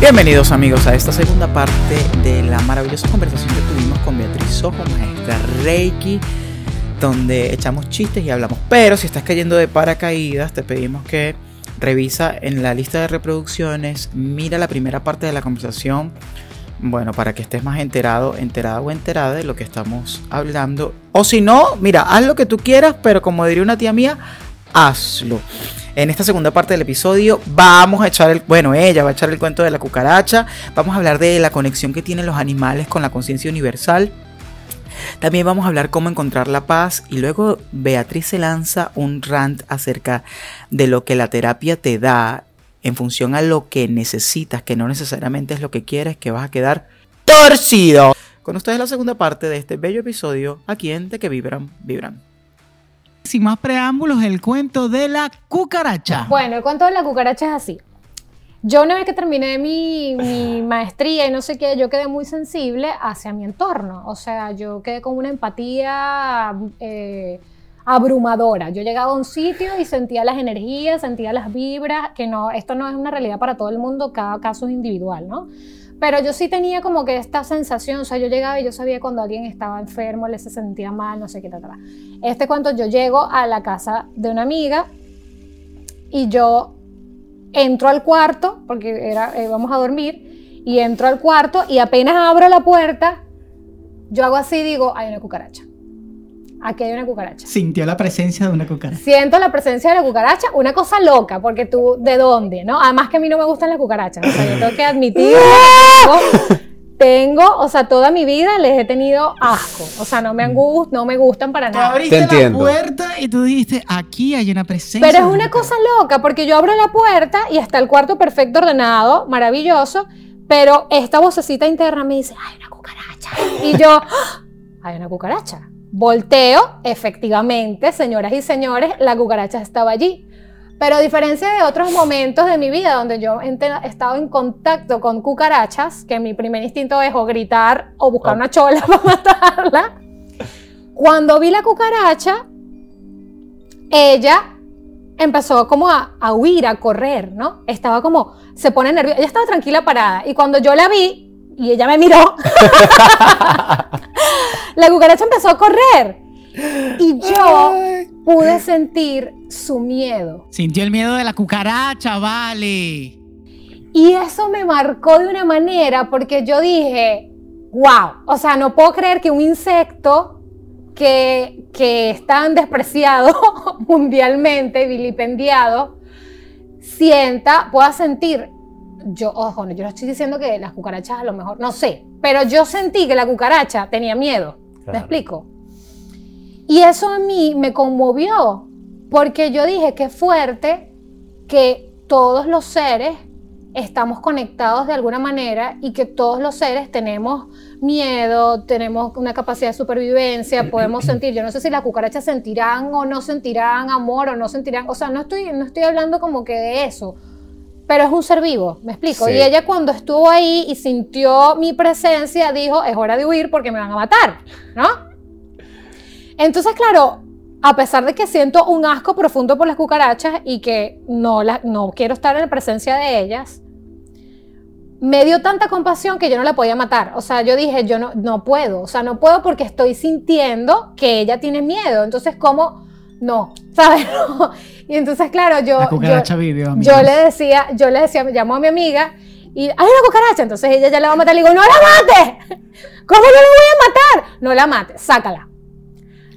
Bienvenidos amigos a esta segunda parte de la maravillosa conversación que tuvimos con Beatriz Sojo, maestra Reiki, donde echamos chistes y hablamos. Pero si estás cayendo de paracaídas, te pedimos que revisa en la lista de reproducciones, mira la primera parte de la conversación, bueno, para que estés más enterado, enterada o enterada de lo que estamos hablando. O si no, mira, haz lo que tú quieras, pero como diría una tía mía, hazlo. En esta segunda parte del episodio vamos a echar el, bueno, ella va a echar el cuento de la cucaracha, vamos a hablar de la conexión que tienen los animales con la conciencia universal. También vamos a hablar cómo encontrar la paz y luego Beatriz se lanza un rant acerca de lo que la terapia te da en función a lo que necesitas, que no necesariamente es lo que quieres, que vas a quedar torcido. Con ustedes la segunda parte de este bello episodio aquí en De que vibran, vibran sin más preámbulos, el cuento de la cucaracha. Bueno, el cuento de la cucaracha es así. Yo una vez que terminé mi, maestría y no sé qué, yo quedé muy sensible hacia mi entorno. O sea, yo quedé con una empatía eh, abrumadora. Yo llegaba a un sitio y sentía las energías, sentía las vibras, que no, esto no es una realidad para todo el mundo, cada caso es individual, ¿no? Pero yo sí tenía como que esta sensación, o sea, yo llegaba y yo sabía cuando alguien estaba enfermo, le se sentía mal, no sé qué, tal. Este cuando yo llego a la casa de una amiga y yo entro al cuarto, porque era, eh, vamos a dormir, y entro al cuarto y apenas abro la puerta, yo hago así digo, hay una cucaracha aquí hay una cucaracha. Sintió la presencia de una cucaracha. Siento la presencia de la cucaracha, una cosa loca, porque tú, ¿de dónde? ¿No? Además que a mí no me gustan las cucarachas, o sea, yo tengo que admitir, tengo, o sea, toda mi vida les he tenido asco, o sea, no me, han gust, no me gustan para nada. abriste la puerta y tú dijiste, aquí hay una presencia. Pero es una cosa loca, porque yo abro la puerta y está el cuarto perfecto ordenado, maravilloso, pero esta vocecita interna me dice, hay una cucaracha. Y yo, ¡Ah! hay una cucaracha. Volteo, efectivamente, señoras y señores, la cucaracha estaba allí. Pero a diferencia de otros momentos de mi vida donde yo he estado en contacto con cucarachas, que mi primer instinto es o gritar o buscar una chola para matarla, cuando vi la cucaracha, ella empezó como a, a, huir, a correr, ¿no? Estaba como, se pone nerviosa, ella estaba tranquila parada y cuando yo la vi, y ella me miró, la cucaracha empezó a correr. Y yo pude sentir su miedo. Sintió el miedo de la cucaracha, vale. Y eso me marcó de una manera porque yo dije, wow, o sea, no puedo creer que un insecto que, que es tan despreciado mundialmente, vilipendiado, sienta, pueda sentir yo, ojo, yo no estoy diciendo que las cucarachas a lo mejor, no sé, pero yo sentí que la cucaracha tenía miedo. ¿Te explico? Y eso a mí me conmovió, porque yo dije, qué fuerte que todos los seres estamos conectados de alguna manera y que todos los seres tenemos miedo, tenemos una capacidad de supervivencia, podemos sentir, yo no sé si las cucarachas sentirán o no sentirán amor o no sentirán, o sea, no estoy, no estoy hablando como que de eso, pero es un ser vivo, me explico. Y ella cuando estuvo ahí y sintió mi presencia, dijo, es hora de huir porque me van a matar, ¿no? Entonces, claro, a pesar de que siento un asco profundo por las cucarachas y que no, no quiero estar en la presencia de ellas, me dio tanta compasión que yo no la podía matar. O sea, yo dije, yo no, no puedo. O sea, no puedo porque estoy sintiendo que ella tiene miedo. Entonces, ¿cómo? No, ¿sabes? Y entonces, claro, yo. yo, le decía, yo le decía, me llamó a mi amiga y hay una cucaracha. Entonces ella ya la va a matar. Le digo, ¡no la mate! ¿Cómo no la voy a matar? No la mates, sácala.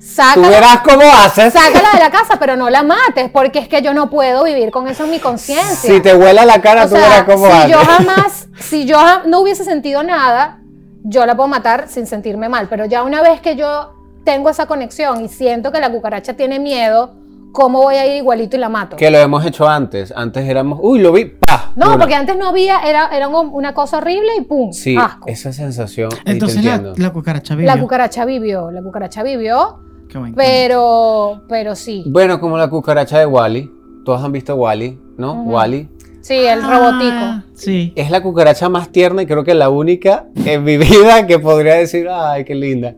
Sácala, Tú verás cómo haces. Sácala de la casa, pero no la mates, porque es que yo no puedo vivir con eso en mi conciencia. Si te huela la cara, tú verás cómo si haces. Yo jamás, si yo no hubiese sentido nada, yo la puedo matar sin sentirme mal. Pero ya una vez que yo tengo esa conexión y siento que la cucaracha tiene miedo, ¿cómo voy a ir igualito y la mato? Que lo hemos hecho antes. Antes éramos, uy, lo vi, ¡pah! No, porque antes no había, era, era una cosa horrible y ¡pum! Sí, esa sensación. Entonces la, cucaracha vivió. La cucaracha vivió, la cucaracha vivió. Qué bueno. Pero, pero sí. Bueno, como la cucaracha de Wally. Todos han visto Wally, ¿no? Wally. Sí, el robotico. Sí. Es la cucaracha más tierna y creo que la única en mi vida que podría decir, ay, qué linda.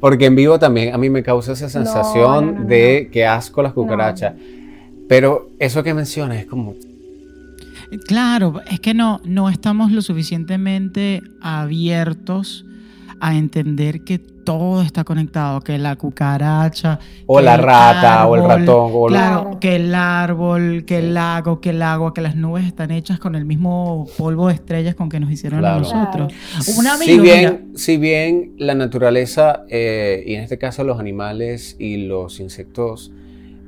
Porque en vivo también a mí me causa esa sensación de que asco las cucarachas. Pero eso que mencionas es como... Claro, es que no, no estamos lo suficientemente abiertos a entender que todo está conectado, que la cucaracha, O la rata, o el ratón, o la- Claro, que el árbol, que el lago, que el agua, que las nubes están hechas con el mismo polvo de estrellas con que nos hicieron Claro. a nosotros. Un si bien, si bien la naturaleza, eh, y en este caso los animales y los insectos,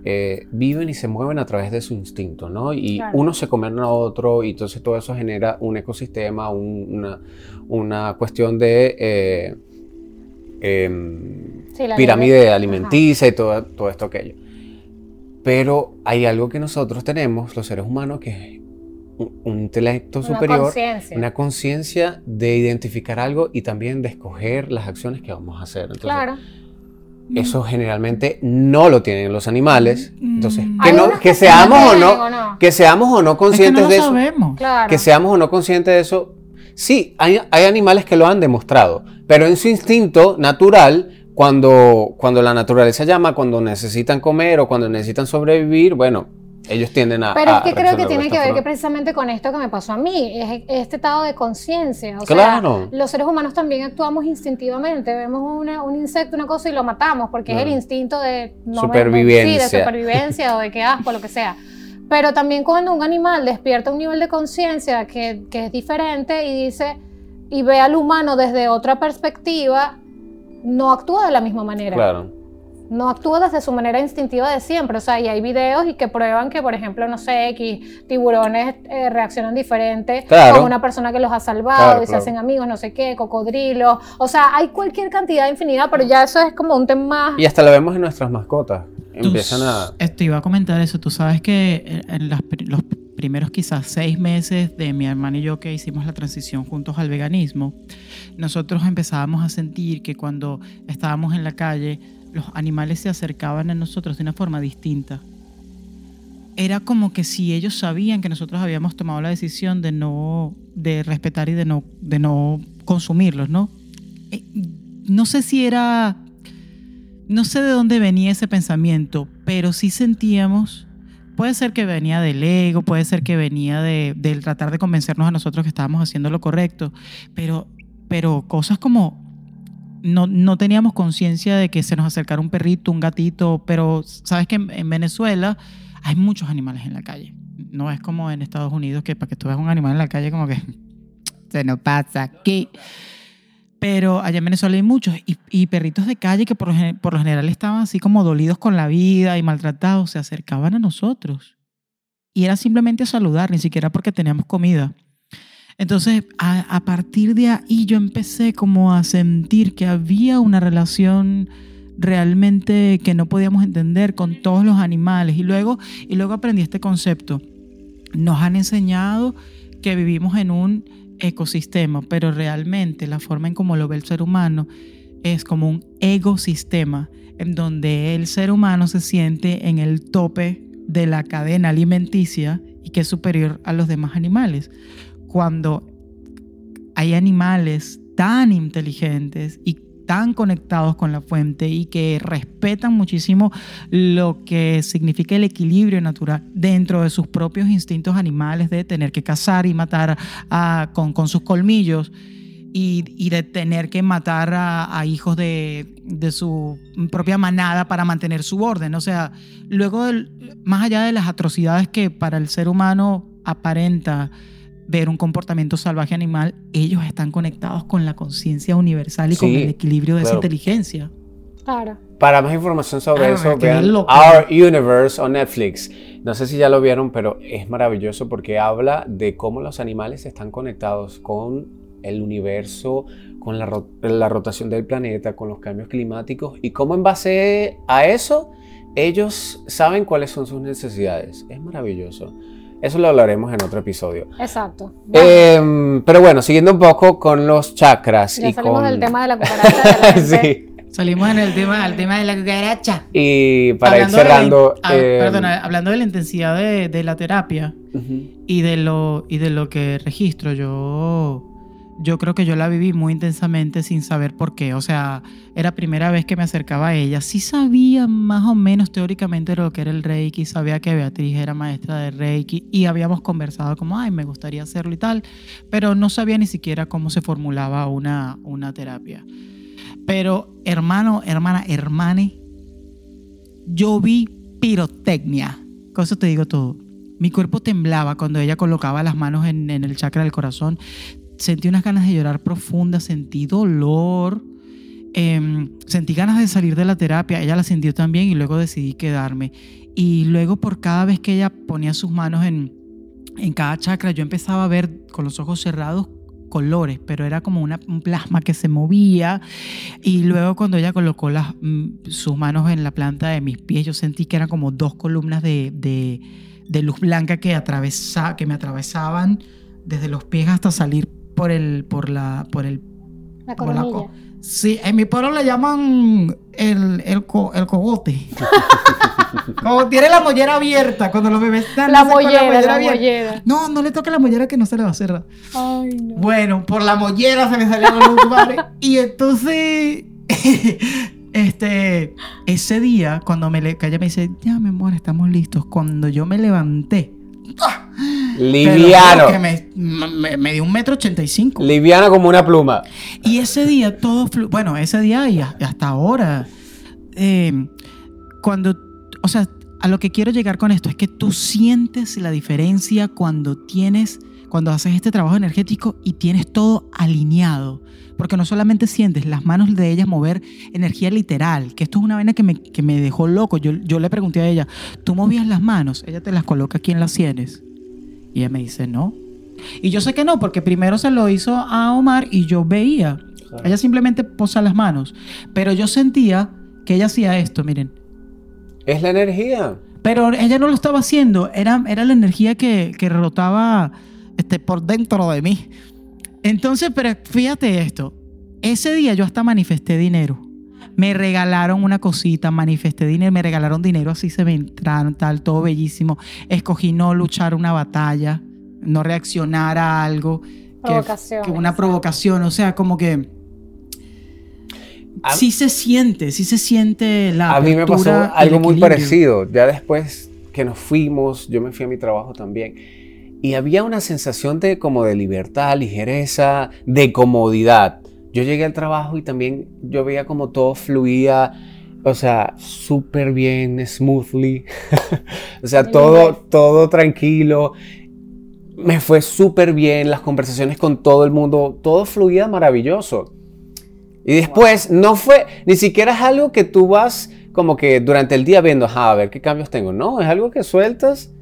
eh, viven y se mueven a través de su instinto, ¿no? Y Claro. uno se comen a otro y entonces todo eso genera un ecosistema, un- una, una cuestión de eh, em, Sí, pirámide alimenticia y todo, todo esto aquello. Pero hay algo que nosotros tenemos, los seres humanos, que es un, un intelecto. Una superior, una conciencia de identificar algo y también de escoger las acciones que vamos a hacer. Entonces, Claro. Eso generalmente no lo tienen los animales. Entonces, Mm. que, no, que seamos o no, que seamos o no es que conscientes no lo de eso. Claro. que seamos o no conscientes de eso. Sí, hay, hay animales que lo han demostrado, pero en su instinto natural, cuando, cuando la naturaleza llama, cuando necesitan comer o cuando necesitan sobrevivir, bueno, ellos tienden a. Pero es que creo que tiene que ver que precisamente con esto que me pasó a mí, es este estado de conciencia. O Claro. sea, los seres humanos también actuamos instintivamente. Vemos una- un insecto, una cosa y lo matamos, porque es el Claro. instinto de no me- Supervivencia. sí, de supervivencia o de que asco, lo que sea. Pero también cuando un animal despierta un nivel de conciencia que, que es diferente y dice y ve al humano desde otra perspectiva, no actúa de la misma manera Claro. No actúa desde su manera instintiva de siempre. O sea, y hay videos y que prueban que, por ejemplo, no sé, X tiburones eh, reaccionan diferente Claro. con una persona que los ha salvado Claro, y se claro. hacen amigos, no sé qué, cocodrilos. O sea, hay cualquier cantidad de infinidad, pero ya eso es como un tema más. Y hasta lo vemos en nuestras mascotas. Tú Empiezan a. Te iba a comentar eso. Tú sabes que en las los primeros quizás seis meses de mi hermano y yo que hicimos la transición juntos al veganismo, nosotros empezábamos a sentir que cuando estábamos en la calle, los animales se acercaban a nosotros de una forma distinta. Era como que si ellos sabían que nosotros habíamos tomado la decisión de no, de respetar y de no, de no consumirlos, ¿no? Eh, No sé si era no sé de dónde venía ese pensamiento, pero sí sentíamos, puede ser que venía del ego, puede ser que venía de, del tratar de convencernos a nosotros que estábamos haciendo lo correcto, pero, pero cosas como no, no teníamos conciencia de que se nos acercara un perrito, un gatito, pero sabes que en, en Venezuela hay muchos animales en la calle. No es como en Estados Unidos que para que tú veas un animal en la calle como que se nos pasa aquí. Pero allá en Venezuela hay muchos y, y perritos de calle que por lo, por lo general estaban así como dolidos con la vida y maltratados, se acercaban a nosotros. Y era simplemente saludar, ni siquiera porque teníamos comida. Entonces, a, partir de ahí yo empecé como a sentir que había una relación realmente que no podíamos entender con todos los animales. Y luego, y luego aprendí este concepto. Nos han enseñado que vivimos en un ecosistema, pero realmente la forma en cómo lo ve el ser humano es como un ecosistema en donde el ser humano se siente en el tope de la cadena alimenticia y que es superior a los demás animales. Cuando hay animales tan inteligentes y tan conectados con la fuente y que respetan muchísimo lo que significa el equilibrio natural dentro de sus propios instintos animales de tener que cazar y matar con, sus colmillos y, de tener que matar a, hijos de, de su propia manada para mantener su orden. O sea, luego, del- más allá de las atrocidades que para el ser humano aparenta ver un comportamiento salvaje animal, ellos están conectados con la conciencia universal y con el equilibrio de esa inteligencia. Claro. Para más información sobre Ah, eso, vean. Our Universe on Netflix. No sé si ya lo vieron, pero es maravilloso porque habla de cómo los animales están conectados con el universo, con la rotación del planeta, con los cambios climáticos y cómo en base a eso ellos saben cuáles son sus necesidades. Es maravilloso. Eso lo hablaremos en otro episodio. Exacto. Em, pero bueno, siguiendo un poco con los chakras ya y salimos con... del tema de la cucaracha. de la gente. sí. Salimos en el tema, al tema de la cucaracha. Y para ir Hablando de la- cerrando... ah, em, perdona, hablando de la intensidad de, de la terapia y de lo, y de lo que registro, yo yo creo que yo la viví muy intensamente sin saber por qué. O sea, era primera vez que me acercaba a ella. Sí sabía más o menos teóricamente lo que era el Reiki, sabía que Beatriz era maestra de Reiki y habíamos conversado como, ay, me gustaría hacerlo y tal, pero no sabía ni siquiera cómo se formulaba una, una terapia. Pero hermano, hermana, hermane, yo vi pirotecnia. Con eso te digo todo. Mi cuerpo temblaba cuando ella colocaba las manos en, en el chakra del corazón sentí unas ganas de llorar profundas, sentí dolor, em, sentí ganas de salir de la terapia, ella la sintió también y luego decidí quedarme. Y luego por cada vez que ella ponía sus manos en, en cada chakra, yo empezaba a ver con los ojos cerrados colores, pero era como una, un plasma que se movía. Y luego cuando ella colocó las, mm, sus manos en la planta de mis pies, yo sentí que eran como dos columnas de, de, de luz blanca que, atravesa, que me atravesaban desde los pies hasta salir por el, por la, por el, La por la co- Sí, en mi pueblo le llaman el, el, co- el cogote. Como tiene la mollera abierta cuando los bebés están La nacen con mollera, la mollera. No, no le toque la mollera que no se le va a cerrar. Ay, no. Bueno, por la mollera se me salieron los lugares. Y entonces, este, ese día, cuando me le, ella me dice, ya, mi amor, estamos listos. Cuando yo me levanté, Liviano. que me, me, me dio un metro ochenta y cinco. Liviano como una pluma. Y ese día todo, flu- bueno, ese día y hasta ahora, eh, cuando, o sea, a lo que quiero llegar con esto es que tú sientes la diferencia cuando tienes, cuando haces este trabajo energético y tienes todo alineado. Porque no solamente sientes las manos de ellas mover energía literal, que esto es una vaina que me, que me dejó loco. Yo, yo le pregunté a ella, ¿tú movías las manos? Ella te las coloca aquí en las sienes. Y ella me dice, no. Y yo sé que no, porque primero se lo hizo a Omar y yo veía. Ella simplemente posa las manos. Pero yo sentía que ella hacía esto, miren. Es la energía. Pero ella no lo estaba haciendo. Era, era la energía que, que rotaba este, por dentro de mí. Entonces, pero fíjate esto. Ese día yo hasta manifesté dinero. Me regalaron una cosita, manifesté dinero, me regalaron dinero, así se me entraron, tal, todo bellísimo. Escogí no luchar una batalla, no reaccionar a algo. que- Provocación, Que, una provocación, o sea, como que A- sí se siente, sí se siente la A mí me pasó algo muy parecido. Ya después que nos fuimos, yo me fui a mi trabajo también. Y había una sensación de como de libertad, ligereza, de comodidad. Yo llegué al trabajo y también yo veía como todo fluía, o sea, súper bien, smoothly. o sea, todo, todo tranquilo. Me fue súper bien, las conversaciones con todo el mundo, todo fluía maravilloso. Y después no fue, ni siquiera es algo que tú vas como que durante el día viendo, ajá, a ver qué cambios tengo. No, es algo que sueltas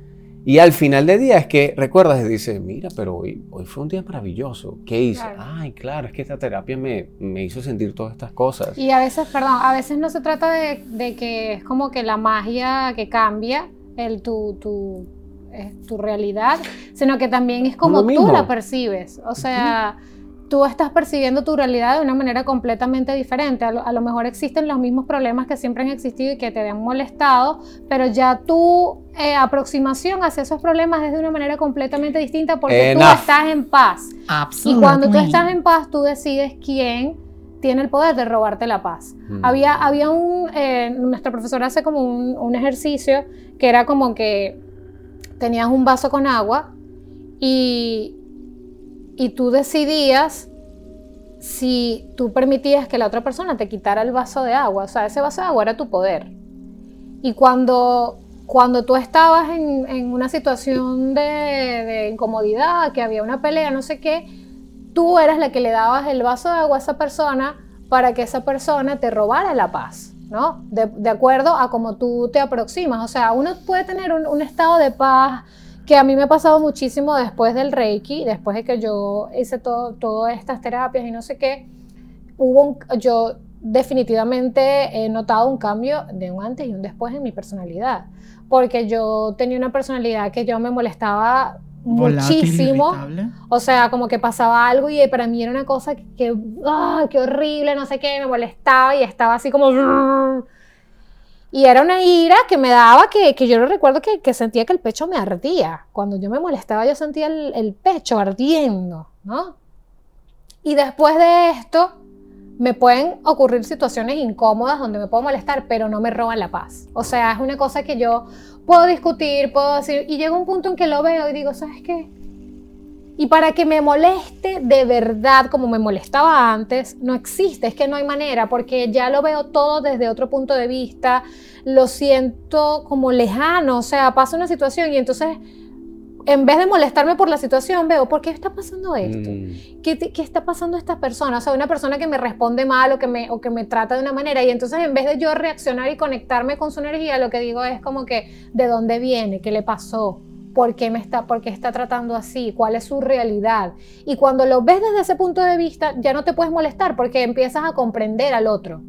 y al final del día es que recuerdas y dices, mira, pero hoy, hoy fue un día maravilloso. ¿Qué hice? Claro. Ay, claro, es que esta terapia me, me hizo sentir todas estas cosas. Y a veces, perdón, a veces no se trata de, de que es como que la magia que cambia el, tu, tu, eh, tu realidad, sino que también es como tú la percibes. O sea, tú estás percibiendo tu realidad de una manera completamente diferente. A lo, a lo mejor existen los mismos problemas que siempre han existido y que te han molestado, pero ya tu eh, aproximación hacia esos problemas es de una manera completamente distinta porque tú estás en paz. Y cuando tú estás en paz, tú decides quién tiene el poder de robarte la paz. Mm. Había, había un, eh, nuestra profesora hace como un, un ejercicio que era como que tenías un vaso con agua y, y tú decidías si tú permitías que la otra persona te quitara el vaso de agua. O sea, ese vaso de agua era tu poder. Y cuando, cuando tú estabas en, en una situación de, incomodidad, que había una pelea, no sé qué, tú eras la que le dabas el vaso de agua a esa persona para que esa persona te robara la paz, ¿no? De, acuerdo a cómo tú te aproximas. O sea, uno puede tener un estado de paz que a mí me ha pasado muchísimo después del Reiki, después de que yo hice todo, todas estas terapias y no sé qué. Hubo un, yo definitivamente he notado un cambio de un antes y un después en mi personalidad, porque yo tenía una personalidad que yo me molestaba muchísimo. O sea, como que pasaba algo y para mí era una cosa que, que, ¡ah, qué horrible, no sé qué, me molestaba y estaba así como... Y era una ira que me daba que, que yo no recuerdo que, que sentía que el pecho me ardía. Cuando yo me molestaba yo sentía el, el pecho ardiendo, ¿no? Y después de esto, me pueden ocurrir situaciones incómodas donde me puedo molestar, pero no me roban la paz. O sea, es una cosa que yo puedo discutir, puedo decir, y llega un punto en que lo veo y digo, ¿sabes qué? Y para que me moleste de verdad como me molestaba antes, no existe, es que no hay manera, porque ya lo veo todo desde otro punto de vista, lo siento como lejano, o sea, pasa una situación y entonces en vez de molestarme por la situación, veo, ¿por qué está pasando esto? Mm. ¿Qué, te- qué está pasando a esta persona? O sea, una persona que me responde mal o que, me, o que me trata de una manera. Y entonces, en vez de yo reaccionar y conectarme con su energía, lo que digo es como que, ¿de dónde viene? ¿Qué le pasó? ¿Por qué, me está, ¿Por qué está tratando así? ¿Cuál es su realidad? Y cuando lo ves desde ese punto de vista, ya no te puedes molestar porque empiezas a comprender al otro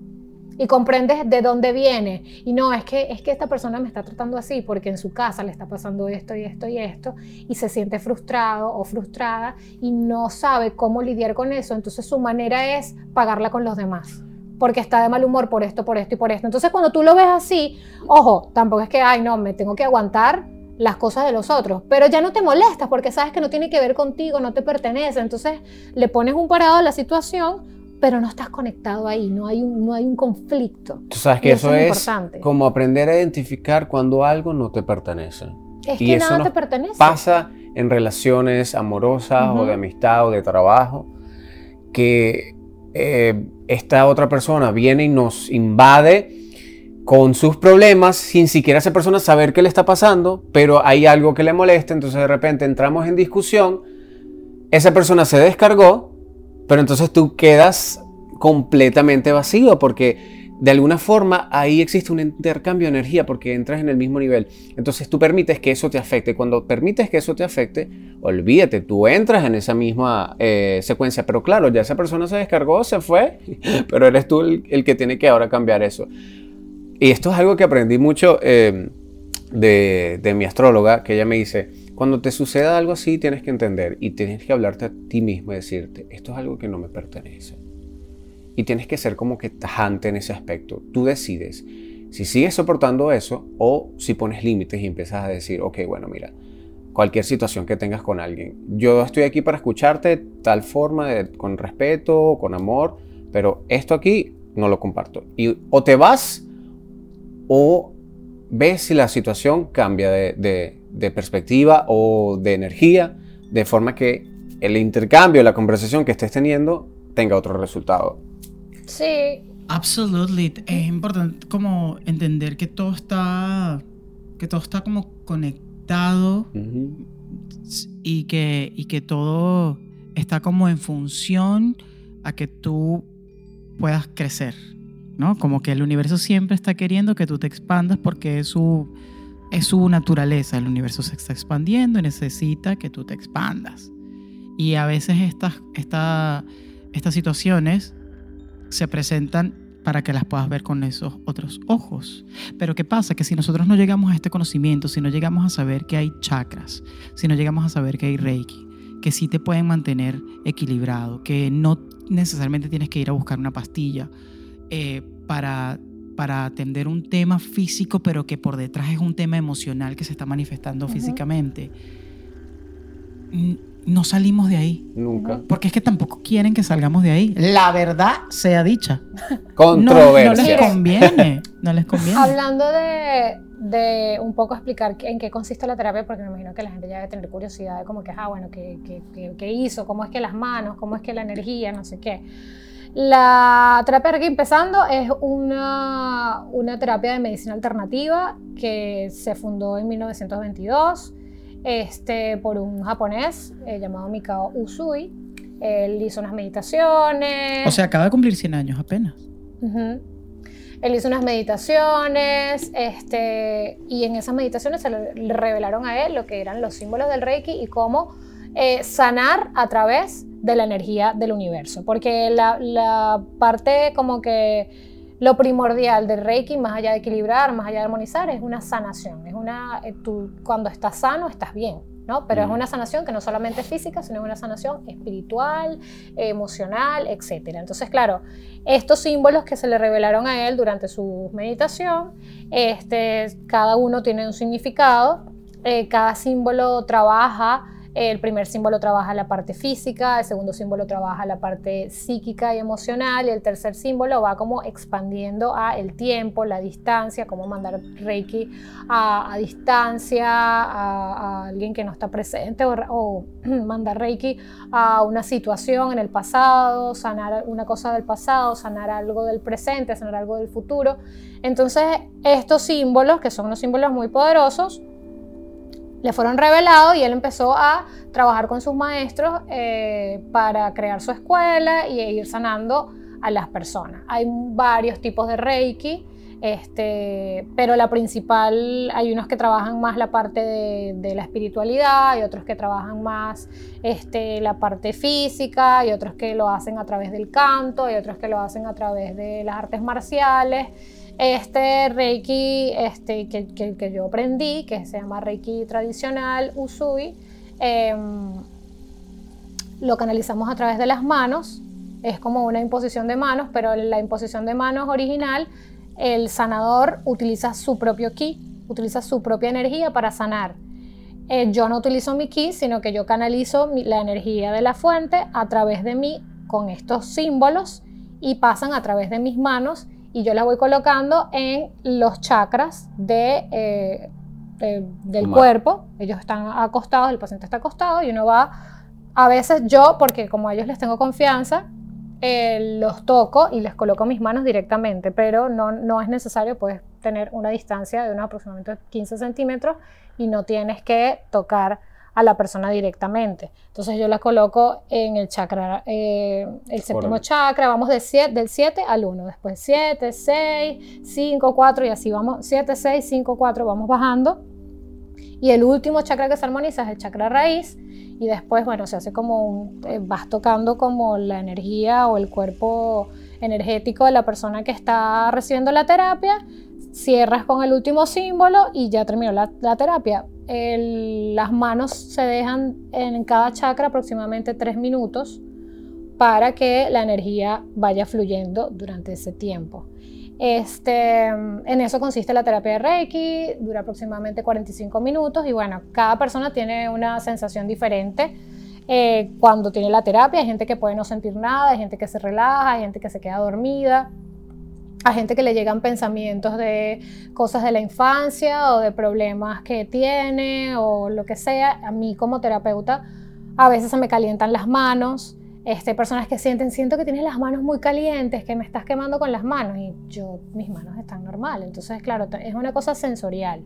y comprendes de dónde viene. Y no, es que, es que esta persona me está tratando así porque en su casa le está pasando esto y esto y esto y se siente frustrado o frustrada y no sabe cómo lidiar con eso. Entonces su manera es pagarla con los demás. Porque está de mal humor por esto, por esto y por esto. Entonces cuando tú lo ves así, ojo, tampoco es que, ay, no, me tengo que aguantar las cosas de los otros, pero ya no te molestas porque sabes que no tiene que ver contigo, no te pertenece. Entonces le pones un parado a la situación, pero no estás conectado ahí, no hay un, no hay un conflicto. Tú sabes que eso, eso es importante. como aprender a identificar cuando algo no te pertenece. Es Y que eso nada nos te pertenece. Pasa en relaciones amorosas o de amistad o de trabajo, que eh, esta otra persona viene y nos invade con sus problemas sin siquiera esa persona saber qué le está pasando, pero hay algo que le molesta, entonces de repente entramos en discusión, esa persona se descargó, pero entonces tú quedas completamente vacío porque de alguna forma ahí existe un intercambio de energía porque entras en el mismo nivel. Entonces tú permites que eso te afecte. Cuando permites que eso te afecte, olvídate, tú entras en esa misma eh, secuencia. Pero claro, ya esa persona se descargó, se fue, pero eres tú el, el que tiene que ahora cambiar eso. Y esto es algo que aprendí mucho eh, de, mi astróloga, que ella me dice, cuando te suceda algo así tienes que entender y tienes que hablarte a ti mismo y decirte, esto es algo que no me pertenece. Y tienes que ser como que tajante en ese aspecto. Tú decides si sigues soportando eso o si pones límites y empiezas a decir, ok, bueno, mira, cualquier situación que tengas con alguien, yo estoy aquí para escucharte tal forma, de- con respeto, con amor, pero esto aquí no lo comparto. Y o te vas o ves si la situación cambia de, de- de perspectiva o de energía, de forma que el intercambio, la conversación que estés teniendo tenga otro resultado. Sí, Absolutely. Es importante como entender que todo está, que todo está como conectado y que, y que todo está como en función a que tú puedas crecer, ¿no? Como que el universo siempre está queriendo que tú te expandas porque es su, es su naturaleza. El universo se está expandiendo y necesita que tú te expandas. Y a veces estas, esta- estas situaciones se presentan para que las puedas ver con esos otros ojos. Pero ¿qué pasa? Que si nosotros no llegamos a este conocimiento, si no llegamos a saber que hay chakras, si no llegamos a saber que hay reiki, que sí te pueden mantener equilibrado, que no necesariamente tienes que ir a buscar una pastilla eh, para, para atender un tema físico, pero que por detrás es un tema emocional que se está manifestando Ujú. físicamente, n- no salimos de ahí. Nunca. Porque es que tampoco quieren que salgamos de ahí. La verdad sea dicha. No, no Controversia. les conviene. No les conviene. Hablando de, de un poco explicar en qué consiste la terapia, porque me imagino que la gente ya debe tener curiosidad de como que, ah, bueno, ¿qué, qué, qué- qué hizo? ¿Cómo es que las manos? ¿Cómo es que la energía? No sé qué. La terapia Reiki empezando es una, una terapia de medicina alternativa que se fundó en 1922 este, por un japonés eh, llamado Mikao Usui. Él hizo unas meditaciones. O sea, acaba de cumplir 100 años apenas. Él hizo unas meditaciones, este, y en esas meditaciones se le revelaron a él lo que eran los símbolos del Reiki y cómo eh, sanar a través de la energía del universo. Porque la, la parte como que lo primordial del Reiki, más allá de equilibrar, más allá de armonizar, es una sanación. Es una, eh, tú, cuando estás sano, estás bien. ¿no? Pero es una sanación que no solamente es física, sino es una sanación espiritual, emocional, etc. Entonces, claro, estos símbolos que se le revelaron a él durante su meditación, este, cada uno tiene un significado, eh, cada símbolo trabaja El primer símbolo trabaja la parte física, el segundo símbolo trabaja la parte psíquica y emocional y el tercer símbolo va como expandiendo a el tiempo, la distancia, cómo mandar Reiki a, distancia a, alguien que no está presente o, mandar Reiki a una situación en el pasado, sanar una cosa del pasado, sanar algo del presente, sanar algo del futuro. Entonces estos símbolos, que son unos símbolos muy poderosos, le fueron revelados y él empezó a trabajar con sus maestros eh, para crear su escuela y ir sanando a las personas. Hay varios tipos de Reiki, este, pero la principal, hay unos que trabajan más la parte de, la espiritualidad y otros que trabajan más este, la parte física y otros que lo hacen a través del canto y otros que lo hacen a través de las artes marciales. Este Reiki este, que, que, yo aprendí, que se llama Reiki tradicional Usui, em, lo canalizamos a través de las manos. Es como una imposición de manos, pero la imposición de manos original, el sanador utiliza su propio ki, utiliza su propia energía para sanar. Eh, yo no utilizo mi ki, sino que yo canalizo la energía de la fuente a través de mí con estos símbolos y pasan a través de mis manos y yo la voy colocando en los chakras de, eh, del cuerpo. Ellos están acostados, el paciente está acostado y uno va, a veces yo, porque como a ellos les tengo confianza, eh, los toco y les coloco mis manos directamente, pero no, no es necesario, puedes tener una distancia de unos aproximadamente 15 centímetros y no tienes que tocar a la persona directamente. Entonces yo la coloco en el chakra, eh, el séptimo chakra, vamos de del 7 al 1, después 7, 6, 5, 4 y así vamos, 7, 6, 5, 4, vamos bajando. Y el último chakra que se armoniza es el chakra raíz y después, bueno, se hace como un, eh, vas tocando como la energía o el cuerpo energético de la persona que está recibiendo la terapia, cierras con el último símbolo y ya terminó la, la terapia las manos se dejan en cada chakra aproximadamente tres minutos para que la energía vaya fluyendo durante ese tiempo. Este, en eso consiste la terapia de Reiki, dura aproximadamente 45 minutos y bueno, cada persona tiene una sensación diferente eh, cuando tiene la terapia. Hay gente que puede no sentir nada, hay gente que se relaja, hay gente que se queda dormida a gente que le llegan pensamientos de cosas de la infancia o de problemas que tiene o lo que sea. A mí como terapeuta a veces se me calientan las manos. Este, personas que sienten, siento que tienes las manos muy calientes, que me estás quemando con las manos y yo, mis manos están normal. Entonces, claro, es una cosa sensorial.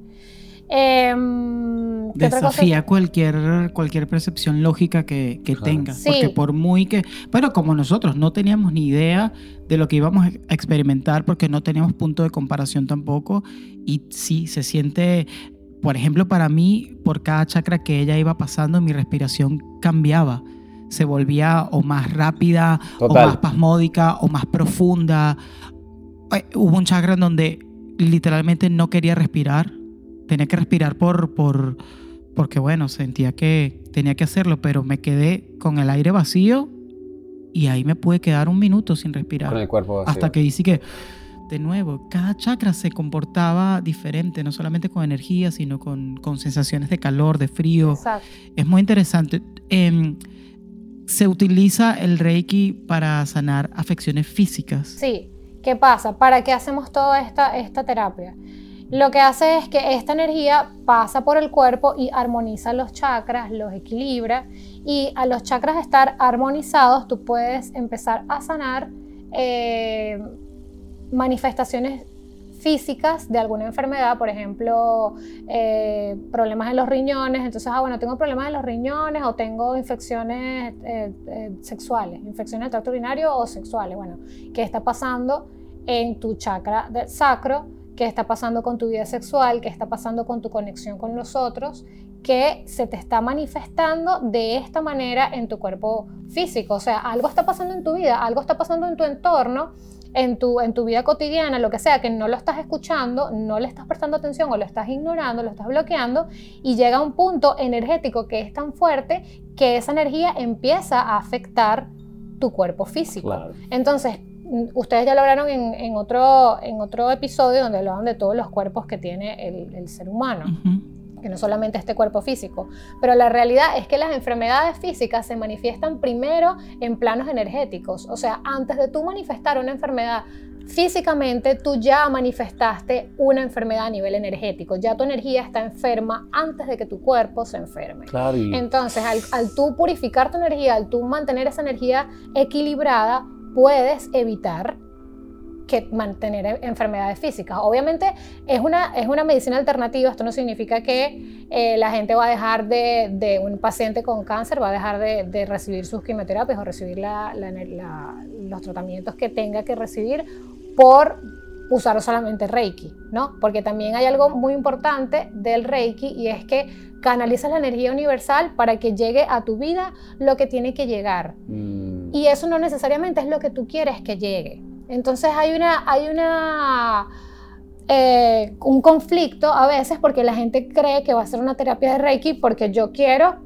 Em, Desafía cualquier, cualquier percepción lógica que, que tengas. Porque por muy que. Bueno, como nosotros no teníamos ni idea de lo que íbamos a experimentar, porque no teníamos punto de comparación tampoco. Y sí, se siente. Por ejemplo, para mí, por cada chakra que ella iba pasando, mi respiración cambiaba. Se volvía o más rápida, o más pasmódica, o más profunda. Eh, hubo un chakra en donde literalmente no quería respirar tenía que respirar por, por, porque bueno, sentía que tenía que hacerlo, pero me quedé con el aire vacío y ahí me pude quedar un minuto sin respirar. Con el cuerpo vacío. Hasta que dice que, de nuevo, cada chakra se comportaba diferente, no solamente con energía, sino con, con sensaciones de calor, de frío. Exacto. Es muy interesante. Em, se utiliza el Reiki para sanar afecciones físicas. Sí. ¿Qué pasa? ¿Para qué hacemos toda esta, esta terapia? Lo que hace es que esta energía pasa por el cuerpo y armoniza los chakras, los equilibra. Y a los chakras estar armonizados tú puedes empezar a sanar eh, manifestaciones físicas de alguna enfermedad, por ejemplo, eh, problemas en los riñones, entonces, ah, bueno, tengo problemas en los riñones o tengo infecciones eh, sexuales, infecciones del tracto urinario o sexuales, bueno, ¿qué está pasando en tu chakra del sacro? Qué está pasando con tu vida sexual, qué está pasando con tu conexión con los otros, que se te está manifestando de esta manera en tu cuerpo físico. O sea, algo está pasando en tu vida, algo está pasando en tu entorno, en tu, en tu vida cotidiana, lo que sea, que no lo estás escuchando, no le estás prestando atención o lo estás ignorando, lo estás bloqueando y llega un punto energético que es tan fuerte que esa energía empieza a afectar tu cuerpo físico. Entonces, ustedes ya lo hablaron en, otro, en otro episodio donde hablaban de todos los cuerpos que tiene el, ser humano. que no solamente este cuerpo físico, pero la realidad es que las enfermedades físicas se manifiestan primero en planos energéticos, o sea, antes de tú manifestar una enfermedad físicamente, tú ya manifestaste una enfermedad a nivel energético, ya tu energía está enferma antes de que tu cuerpo se enferme. Entonces, al, al tú purificar tu energía, al tú mantener esa energía equilibrada, puedes evitar que mantener enfermedades físicas. Obviamente es una, es una medicina alternativa, esto no significa que eh, la gente va a dejar de, de, un paciente con cáncer, va a dejar de, de recibir sus quimioterapias o recibir la, la, los tratamientos que tenga que recibir por usar solamente Reiki, ¿no? Porque también hay algo muy importante del Reiki y es que canalizas la energía universal para que llegue a tu vida lo que tiene que llegar. Mm. Y eso no necesariamente es lo que tú quieres que llegue. Entonces hay una, hay una, eh, un conflicto a veces porque la gente cree que va a ser una terapia de Reiki porque yo quiero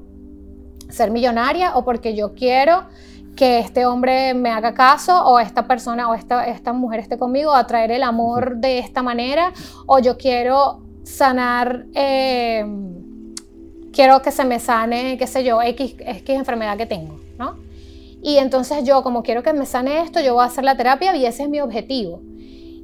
ser millonaria o porque yo quiero que este hombre me haga caso o esta persona o esta, esta mujer esté conmigo, atraer el amor de esta manera o yo quiero sanar, eh, quiero que se me sane, qué sé yo, X, X enfermedad que tengo, ¿no? Y entonces yo, como quiero que me sane esto, yo voy a hacer la terapia y ese es mi objetivo.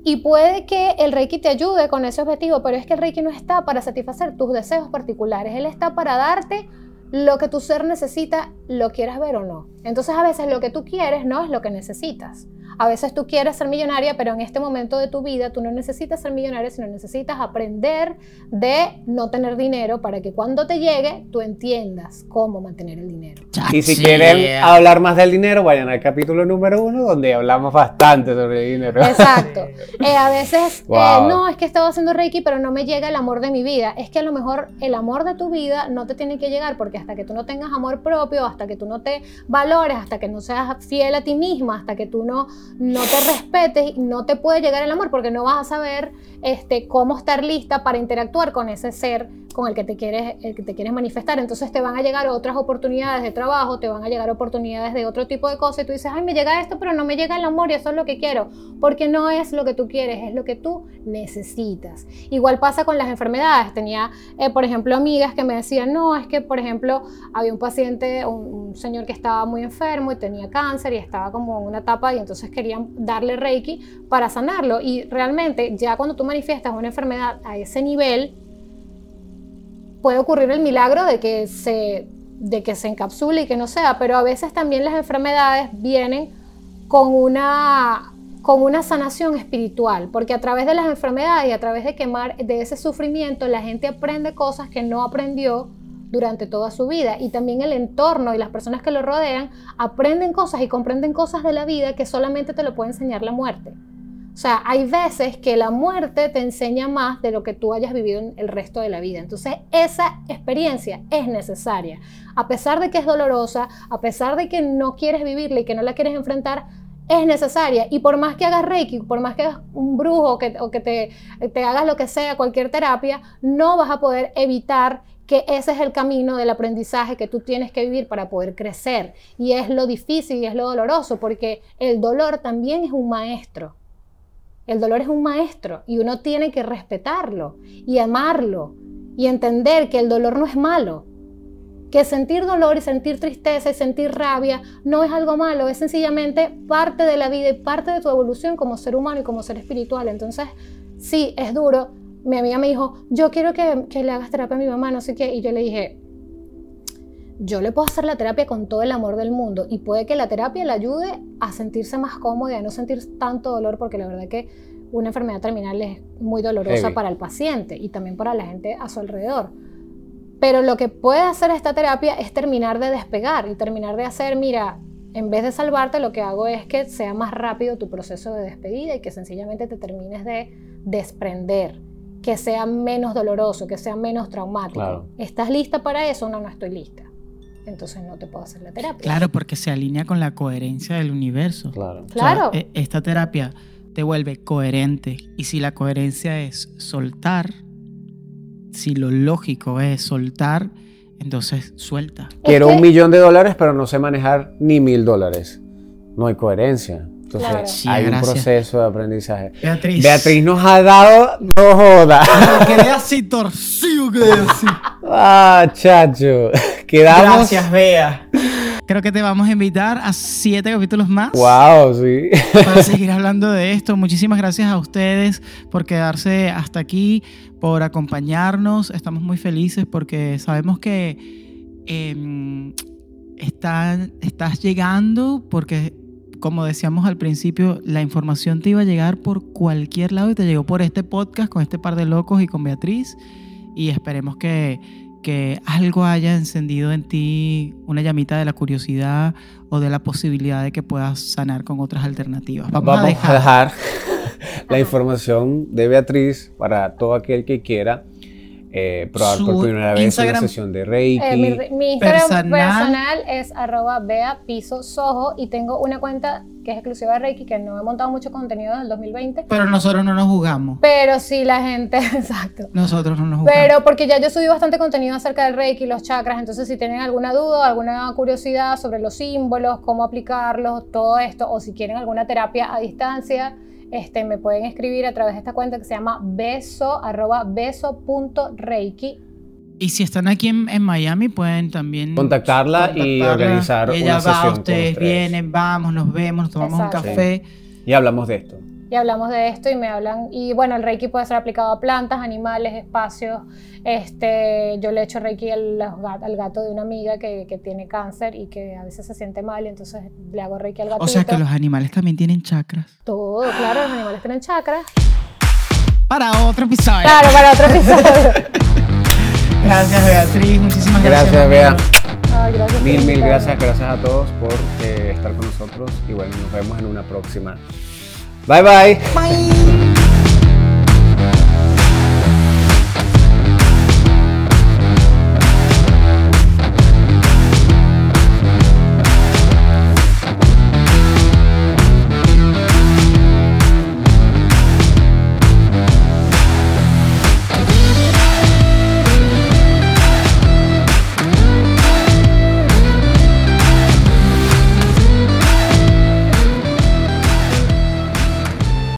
Y puede que el Reiki te ayude con ese objetivo, pero es que el Reiki no está para satisfacer tus deseos particulares, él está para darte lo que tu ser necesita, lo quieras ver o no. Entonces a veces lo que tú quieres no es lo que necesitas. A veces tú quieres ser millonaria, pero en este momento de tu vida tú no necesitas ser millonaria, sino necesitas aprender de no tener dinero para que cuando te llegue tú entiendas cómo mantener el dinero. Y si quieren hablar más del dinero, vayan al capítulo número uno donde hablamos bastante sobre el dinero. Exacto. Eh, a veces, eh, no, es que estaba haciendo Reiki, pero no me llega el amor de mi vida. Es que a lo mejor el amor de tu vida no te tiene que llegar porque hasta que tú no tengas amor propio, hasta que tú no te valores, hasta que no seas fiel a ti misma, hasta que tú no no te respetes, no te puede llegar el amor porque no vas a saber este, cómo estar lista para interactuar con ese ser con el que, te quieres, el que te quieres manifestar. Entonces te van a llegar otras oportunidades de trabajo, te van a llegar oportunidades de otro tipo de cosas y tú dices, ay, me llega esto, pero no me llega el amor y eso es lo que quiero, porque no es lo que tú quieres, es lo que tú necesitas. Igual pasa con las enfermedades. Tenía, eh, por ejemplo, amigas que me decían, no, es que, por ejemplo, había un paciente, un, señor que estaba muy enfermo y tenía cáncer y estaba como en una etapa y entonces querían darle Reiki para sanarlo. Y realmente ya cuando tú manifiestas una enfermedad a ese nivel, puede ocurrir el milagro de que se, de que se encapsule y que no sea, pero a veces también las enfermedades vienen con una, con una sanación espiritual, porque a través de las enfermedades y a través de quemar de ese sufrimiento, la gente aprende cosas que no aprendió durante toda su vida y también el entorno y las personas que lo rodean aprenden cosas y comprenden cosas de la vida que solamente te lo puede enseñar la muerte. O sea, hay veces que la muerte te enseña más de lo que tú hayas vivido en el resto de la vida. Entonces, esa experiencia es necesaria. A pesar de que es dolorosa, a pesar de que no quieres vivirla y que no la quieres enfrentar, es necesaria. Y por más que hagas Reiki, por más que hagas un brujo que, o que te, te hagas lo que sea, cualquier terapia, no vas a poder evitar que ese es el camino del aprendizaje que tú tienes que vivir para poder crecer. Y es lo difícil y es lo doloroso, porque el dolor también es un maestro. El dolor es un maestro y uno tiene que respetarlo y amarlo y entender que el dolor no es malo. Que sentir dolor y sentir tristeza y sentir rabia no es algo malo, es sencillamente parte de la vida y parte de tu evolución como ser humano y como ser espiritual. Entonces, sí, es duro. Mi amiga me dijo, yo quiero que, que le hagas terapia a mi mamá, no sé qué. Y yo le dije, yo le puedo hacer la terapia con todo el amor del mundo y puede que la terapia le ayude a sentirse más cómoda, a no sentir tanto dolor, porque la verdad que una enfermedad terminal es muy dolorosa para el paciente y también para la gente a su alrededor. Pero lo que puede hacer esta terapia es terminar de despegar y terminar de hacer, mira, en vez de salvarte, lo que hago es que sea más rápido tu proceso de despedida y que sencillamente te termines de desprender, que sea menos doloroso, que sea menos traumático. ¿Estás lista para eso? No, no estoy lista entonces no te puedo hacer la terapia. Claro, porque se alinea con la coherencia del universo. Claro. claro. E, esta terapia te vuelve coherente y si la coherencia es soltar, si lo lógico es soltar, entonces suelta. Quiero un millón de dólares, pero no sé manejar ni mil dólares. No hay coherencia. Entonces Claro. Sí, hay un gracias. proceso de aprendizaje. Beatriz. Beatriz nos ha dado no joda. Quedé así torcido, quedé así. Ah, chacho. Quedamos. Gracias, Bea. Creo que te vamos a invitar a siete capítulos más. Wow, sí. para seguir hablando de esto. Muchísimas gracias a ustedes por quedarse hasta aquí, por acompañarnos. Estamos muy felices porque sabemos que em, están- estás llegando porque, como decíamos al principio, la información te iba a llegar por cualquier lado y te llegó por este podcast con este par de locos y con Beatriz. Y esperemos que, que algo haya encendido en ti una llamita de la curiosidad o de la posibilidad de que puedas sanar con otras alternativas. Vamos, Vamos a dejar. dejar la información de Beatriz para todo aquel que quiera eh, probar Su por primera vez Instagram- una sesión de Reiki. Eh, mi, mi Instagram Personal. personal. es arroba bea piso sojo y tengo una cuenta que es exclusiva de Reiki que no he montado mucho contenido desde el 2020. Pero nosotros no nos jugamos. Pero sí la gente, exacto. Nosotros no nos jugamos. Pero porque ya yo subí bastante contenido acerca del Reiki y los chakras, entonces si tienen alguna duda, alguna curiosidad sobre los símbolos, cómo aplicarlos, todo esto, o si quieren alguna terapia a distancia, este, me pueden escribir a través de esta cuenta que se llama beso, arroba beso.reiki. Y si están aquí en, en Miami, pueden también Contactarla y organizar Ella una va, sesión ustedes ustedes. vienen, vamos, nos vemos, nos tomamos Exacto. un café. Y hablamos de esto. Y hablamos de esto y me hablan, y bueno, el Reiki puede ser aplicado a plantas, animales, espacios. Este, yo le echo Reiki al, gato de una amiga que, que tiene cáncer y que a veces se siente mal, y entonces le hago Reiki al gatito. O sea que los animales también tienen chakras. Todo, claro, los animales tienen chakras. Para otro episodio. Claro, para otro episodio. Gracias, Beatriz. Muchísimas gracias. Gracias, Bea. Ay, gracias Mil, mil gracias. Gracias a todos por eh, estar con nosotros. Y bueno, nos vemos en una próxima. Bye-bye. Bye.